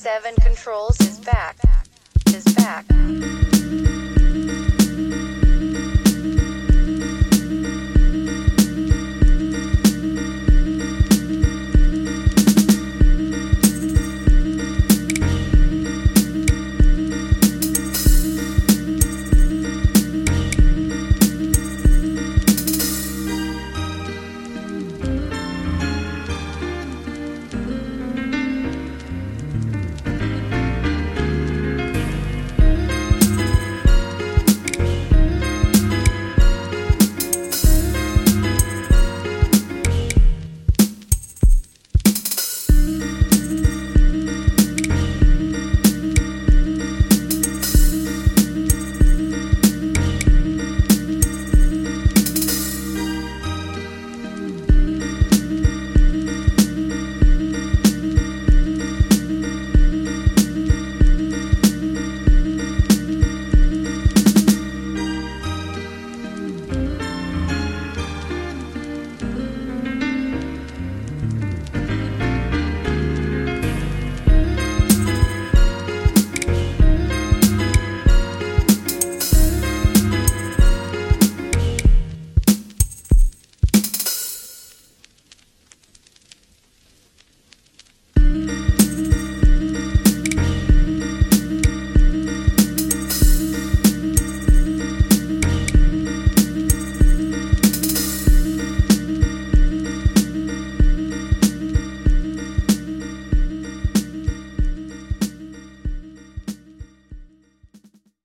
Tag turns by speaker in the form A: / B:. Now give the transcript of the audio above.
A: Seven Controls is back. Is back.